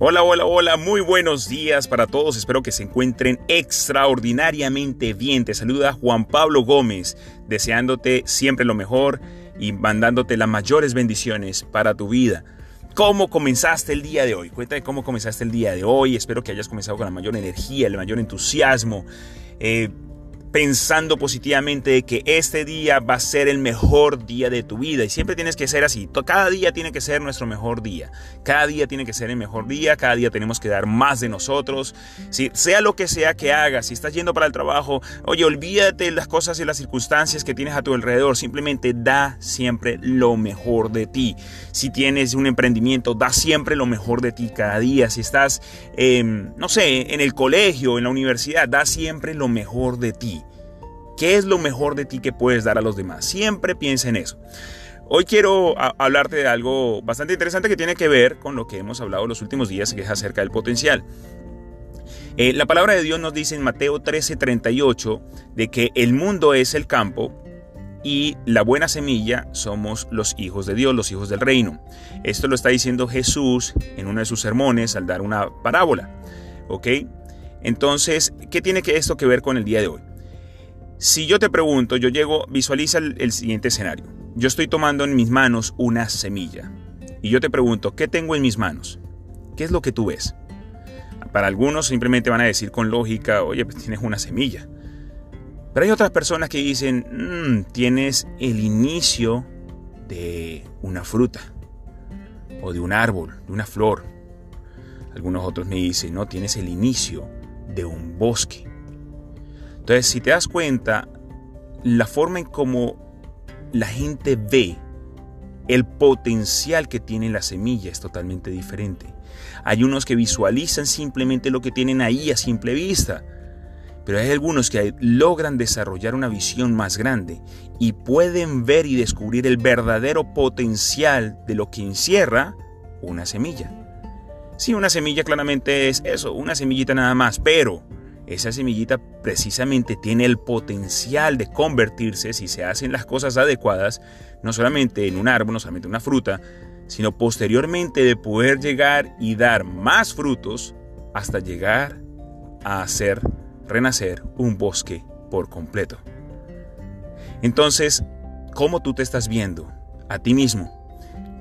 Hola, hola, hola, muy buenos días para todos. Espero que se encuentren extraordinariamente bien. Te saluda Juan Pablo Gómez, deseándote siempre lo mejor y mandándote las mayores bendiciones para tu vida. ¿Cómo comenzaste el día de hoy? Cuéntame cómo comenzaste el día de hoy. Espero que hayas comenzado con la mayor energía, el mayor entusiasmo. Eh, pensando positivamente de que este día va a ser el mejor día de tu vida. Y siempre tienes que ser así. Cada día tiene que ser nuestro mejor día. Cada día tiene que ser el mejor día. Cada día tenemos que dar más de nosotros. Si, sea lo que sea que hagas, si estás yendo para el trabajo, oye, olvídate de las cosas y las circunstancias que tienes a tu alrededor. Simplemente da siempre lo mejor de ti. Si tienes un emprendimiento, da siempre lo mejor de ti cada día. Si estás, no sé, en el colegio, en la universidad, da siempre lo mejor de ti. ¿Qué es lo mejor de ti que puedes dar a los demás? Siempre piensa en eso. Hoy quiero hablarte de algo bastante interesante que tiene que ver con lo que hemos hablado los últimos días, que es acerca del potencial. Eh, la palabra de Dios nos dice en Mateo 13:38 de que el mundo es el campo y la buena semilla somos los hijos de Dios, los hijos del reino. Esto lo está diciendo Jesús en uno de sus sermones al dar una parábola. ¿Ok? Entonces, ¿qué tiene esto que ver con el día de hoy? Si yo te pregunto, yo llego, visualiza el, siguiente escenario. Yo estoy tomando en mis manos una semilla. Y yo te pregunto, ¿qué tengo en mis manos? ¿Qué es lo que tú ves? Para algunos simplemente van a decir con lógica, oye, pues tienes una semilla. Pero hay otras personas que dicen, mm, tienes el inicio de una fruta, o de un árbol, de una flor. Algunos otros me dicen, no, tienes el inicio de un bosque. Entonces, si te das cuenta, la forma en cómo la gente ve el potencial que tiene la semilla es totalmente diferente. Hay unos que visualizan simplemente lo que tienen ahí a simple vista, pero hay algunos que logran desarrollar una visión más grande y pueden ver y descubrir el verdadero potencial de lo que encierra una semilla. Sí, una semilla claramente es eso, una semillita nada más, pero esa semillita precisamente tiene el potencial de convertirse, si se hacen las cosas adecuadas, no solamente en un árbol, no solamente en una fruta, sino posteriormente de poder llegar y dar más frutos hasta llegar a hacer renacer un bosque por completo. Entonces, ¿cómo tú te estás viendo a ti mismo?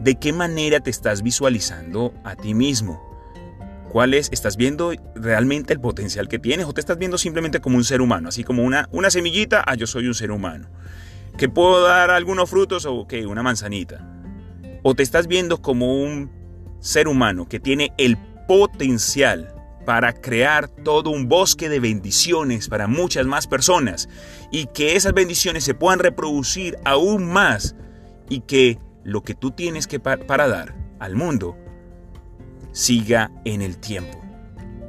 ¿De qué manera te estás visualizando a ti mismo? ¿Cuál es? ¿Estás viendo realmente el potencial que tienes o te estás viendo simplemente como un ser humano? Así como una, semillita, ah, yo soy un ser humano. ¿Que puedo dar algunos frutos o qué? Una manzanita. ¿O te estás viendo como un ser humano que tiene el potencial para crear todo un bosque de bendiciones para muchas más personas y que esas bendiciones se puedan reproducir aún más y que lo que tú tienes que para dar al mundo siga en el tiempo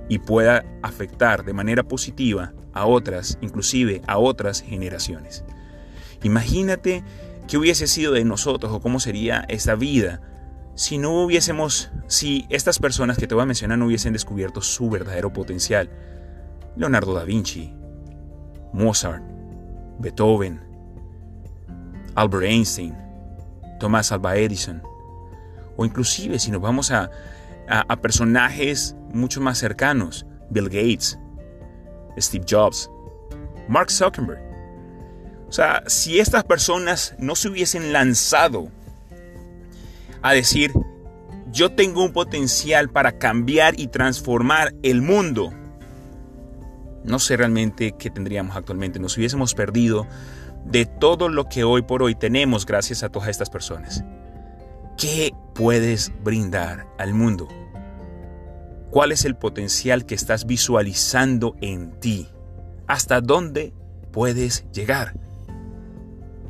y pueda afectar de manera positiva a otras, inclusive a otras generaciones. Imagínate qué hubiese sido de nosotros o cómo sería esta vida si no hubiésemos, si estas personas que te voy a mencionar no hubiesen descubierto su verdadero potencial. Leonardo da Vinci, Mozart, Beethoven, Albert Einstein, Thomas Alva Edison, o inclusive si nos vamos a, a, personajes mucho más cercanos, Bill Gates, Steve Jobs, Mark Zuckerberg. O sea, si estas personas no se hubiesen lanzado a decir, yo tengo un potencial para cambiar y transformar el mundo, no sé realmente qué tendríamos actualmente. Nos hubiésemos perdido de todo lo que hoy por hoy tenemos gracias a todas estas personas. ¿Qué puedes brindar al mundo? ¿Cuál es el potencial que estás visualizando en ti? ¿Hasta dónde puedes llegar?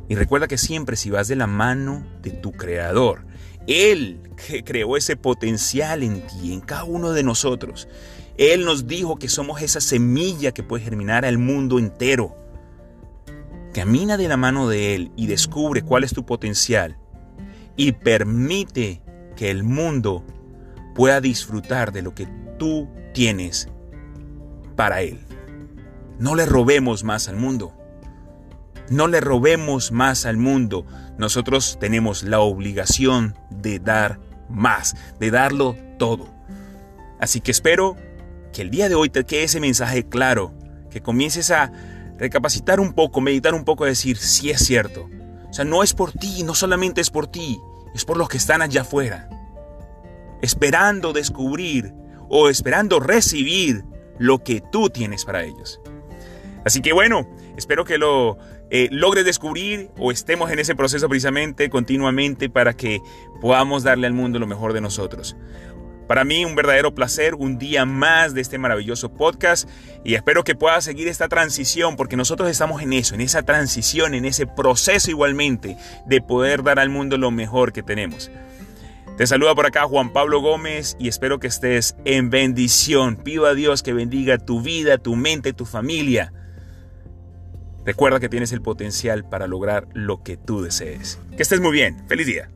Y recuerda que siempre si vas de la mano de tu creador, Él que creó ese potencial en ti, en cada uno de nosotros. Él nos dijo que somos esa semilla que puede germinar al mundo entero. Camina de la mano de Él y descubre cuál es tu potencial y permite que el mundo pueda disfrutar de lo que tú tienes para Él. No le robemos más al mundo. No le robemos más al mundo. Nosotros tenemos la obligación de dar más, de darlo todo. Así que espero que el día de hoy te quede ese mensaje claro, que comiences a recapacitar un poco, meditar un poco, decir, si es cierto. Sea, no es por ti, no solamente es por ti, es por los que están allá afuera, esperando descubrir o esperando recibir lo que tú tienes para ellos. Así que bueno, espero que lo eh, logres descubrir o estemos en ese proceso precisamente continuamente para que podamos darle al mundo lo mejor de nosotros. Para mí un verdadero placer, un día más de este maravilloso podcast y espero que puedas seguir esta transición porque nosotros estamos en eso, en esa transición, en ese proceso igualmente de poder dar al mundo lo mejor que tenemos. Te saluda por acá Juan Pablo Gómez y espero que estés en bendición. Pido a Dios que bendiga tu vida, tu mente, tu familia. Recuerda que tienes el potencial para lograr lo que tú desees. Que estés muy bien. Feliz día.